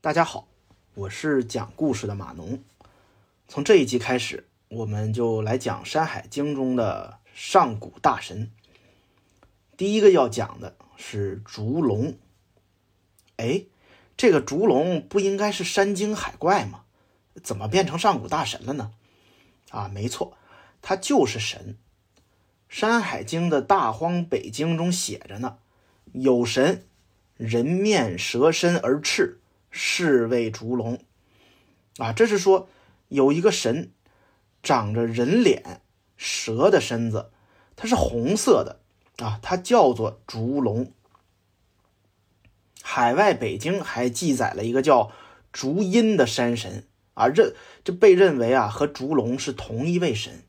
大家好，我是讲故事的马农。从这一集开始，我们就来讲《山海经》中的上古大神。第一个要讲的是烛龙。哎，这个烛龙不应该是山精海怪吗？怎么变成上古大神了呢？啊，没错，他就是神。《山海经》的大荒北经中写着呢，有神，人面蛇身而赤。是谓烛龙，啊，这是说有一个神，长着人脸、蛇的身子，它是红色的啊，它叫做烛龙。海外北京还记载了一个叫烛阴的山神啊，认这被认为啊和烛龙是同一位神，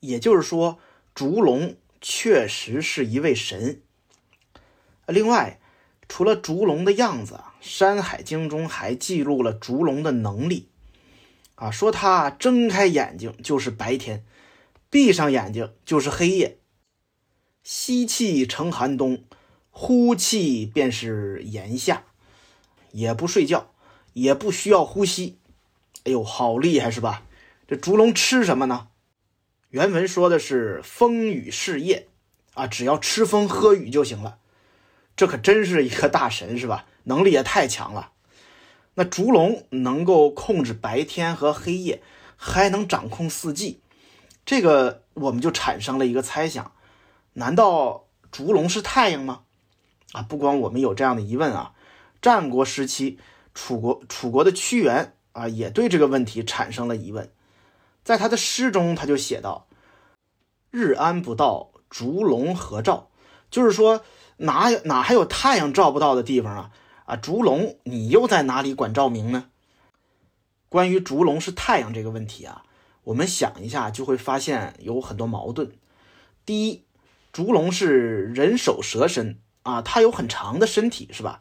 也就是说，烛龙确实是一位神。另外。除了烛龙的样子啊，《山海经》中还记录了烛龙的能力，啊，说他睁开眼睛就是白天，闭上眼睛就是黑夜，吸气成寒冬，呼气便是炎夏，也不睡觉，也不需要呼吸，哎呦，好厉害是吧？这烛龙吃什么呢？原文说的是风雨是夜，啊，只要吃风喝雨就行了。这可真是一个大神，是吧？能力也太强了。那烛龙能够控制白天和黑夜，还能掌控四季，这个我们就产生了一个猜想：难道烛龙是太阳吗？啊，不光我们有这样的疑问啊，战国时期楚国楚国的屈原啊，也对这个问题产生了疑问。在他的诗中，他就写道：“日安不到，烛龙何照？”就是说。哪有哪还有太阳照不到的地方啊？啊，烛龙，你又在哪里管照明呢？关于烛龙是太阳这个问题啊，我们想一下就会发现有很多矛盾。第一，烛龙是人首蛇身啊，它有很长的身体，是吧？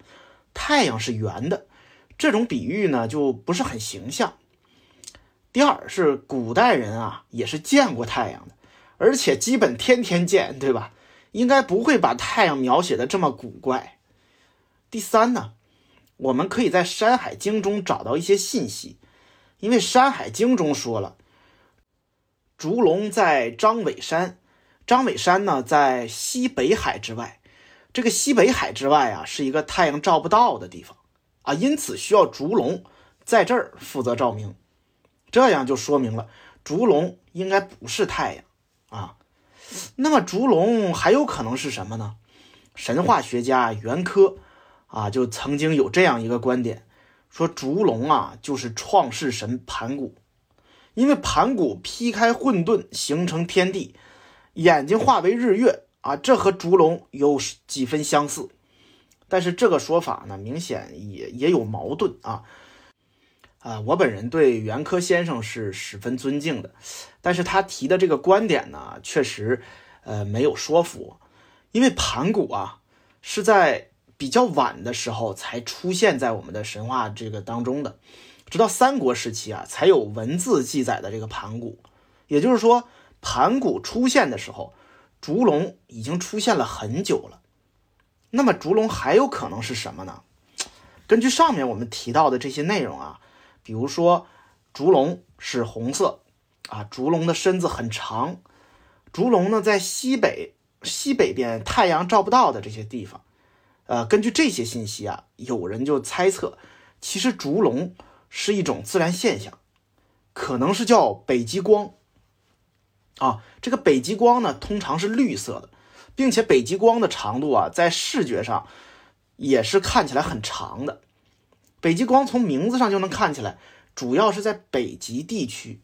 太阳是圆的，这种比喻呢就不是很形象。第二是古代人啊也是见过太阳的，而且基本天天见，对吧？应该不会把太阳描写的这么古怪。第三呢，我们可以在《山海经》中找到一些信息，因为《山海经》中说了，烛龙在张尾山，张尾山呢在西北海之外，这个西北海之外啊是一个太阳照不到的地方啊，因此需要烛龙在这儿负责照明，这样就说明了烛龙应该不是太阳啊。那么烛龙还有可能是什么呢？神话学家袁科啊，就曾经有这样一个观点，说烛龙啊就是创世神盘古，因为盘古劈开混沌形成天地，眼睛化为日月啊，这和烛龙有几分相似。但是这个说法呢，明显也也有矛盾啊。啊，我本人对袁科先生是十分尊敬的，但是他提的这个观点呢，确实，呃，没有说服我。因为盘古啊，是在比较晚的时候才出现在我们的神话这个当中的，直到三国时期啊，才有文字记载的这个盘古。也就是说，盘古出现的时候，烛龙已经出现了很久了。那么，烛龙还有可能是什么呢？根据上面我们提到的这些内容啊。比如说，烛龙是红色，啊，烛龙的身子很长，烛龙呢在西北西北边太阳照不到的这些地方，呃，根据这些信息啊，有人就猜测，其实烛龙是一种自然现象，可能是叫北极光，啊，这个北极光呢通常是绿色的，并且北极光的长度啊在视觉上也是看起来很长的。北极光从名字上就能看起来，主要是在北极地区，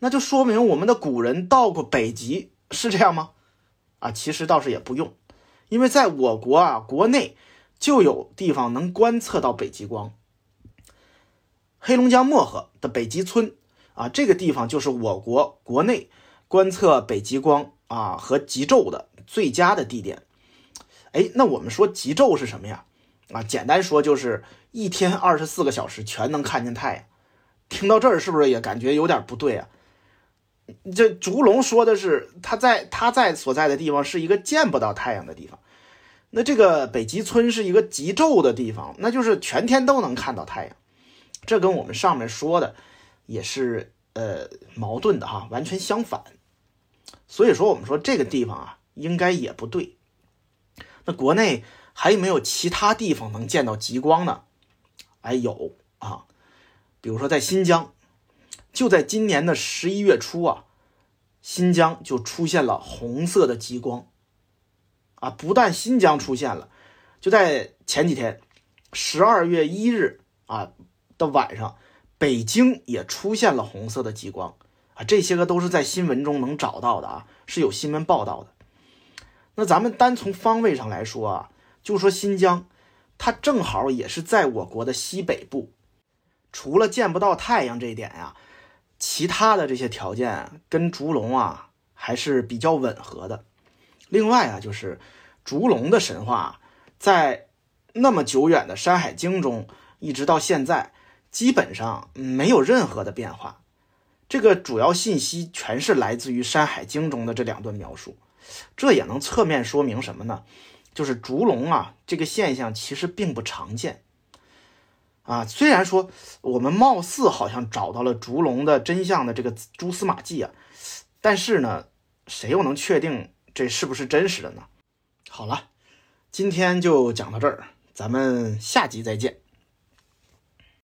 那就说明我们的古人到过北极，是这样吗？啊，其实倒是也不用，因为在我国啊，国内就有地方能观测到北极光。黑龙江漠河的北极村啊，这个地方就是我国国内观测北极光啊和极昼的最佳的地点。哎，那我们说极昼是什么呀？啊，简单说就是一天二十四个小时全能看见太阳。听到这儿是不是也感觉有点不对啊？这烛龙说的是他在他在所在的地方是一个见不到太阳的地方，那这个北极村是一个极昼的地方，那就是全天都能看到太阳，这跟我们上面说的也是呃矛盾的哈，完全相反。所以说，我们说这个地方啊，应该也不对。那国内还有没有其他地方能见到极光呢？哎，有啊，比如说在新疆，就在今年的十一月初啊，新疆就出现了红色的极光。啊，不但新疆出现了，就在前几天，十二月一日啊的晚上，北京也出现了红色的极光啊，这些个都是在新闻中能找到的啊，是有新闻报道的。那咱们单从方位上来说啊，就说新疆，它正好也是在我国的西北部，除了见不到太阳这一点呀，其他的这些条件跟烛龙啊还是比较吻合的。另外啊，就是烛龙的神话，在那么久远的《山海经》中，一直到现在，基本上没有任何的变化。这个主要信息全是来自于《山海经》中的这两段描述。这也能侧面说明什么呢？就是烛龙啊，这个现象其实并不常见。啊，虽然说我们貌似好像找到了烛龙的真相的这个蛛丝马迹啊，但是呢，谁又能确定？这是不是真实的呢？好了，今天就讲到这儿，咱们下集再见。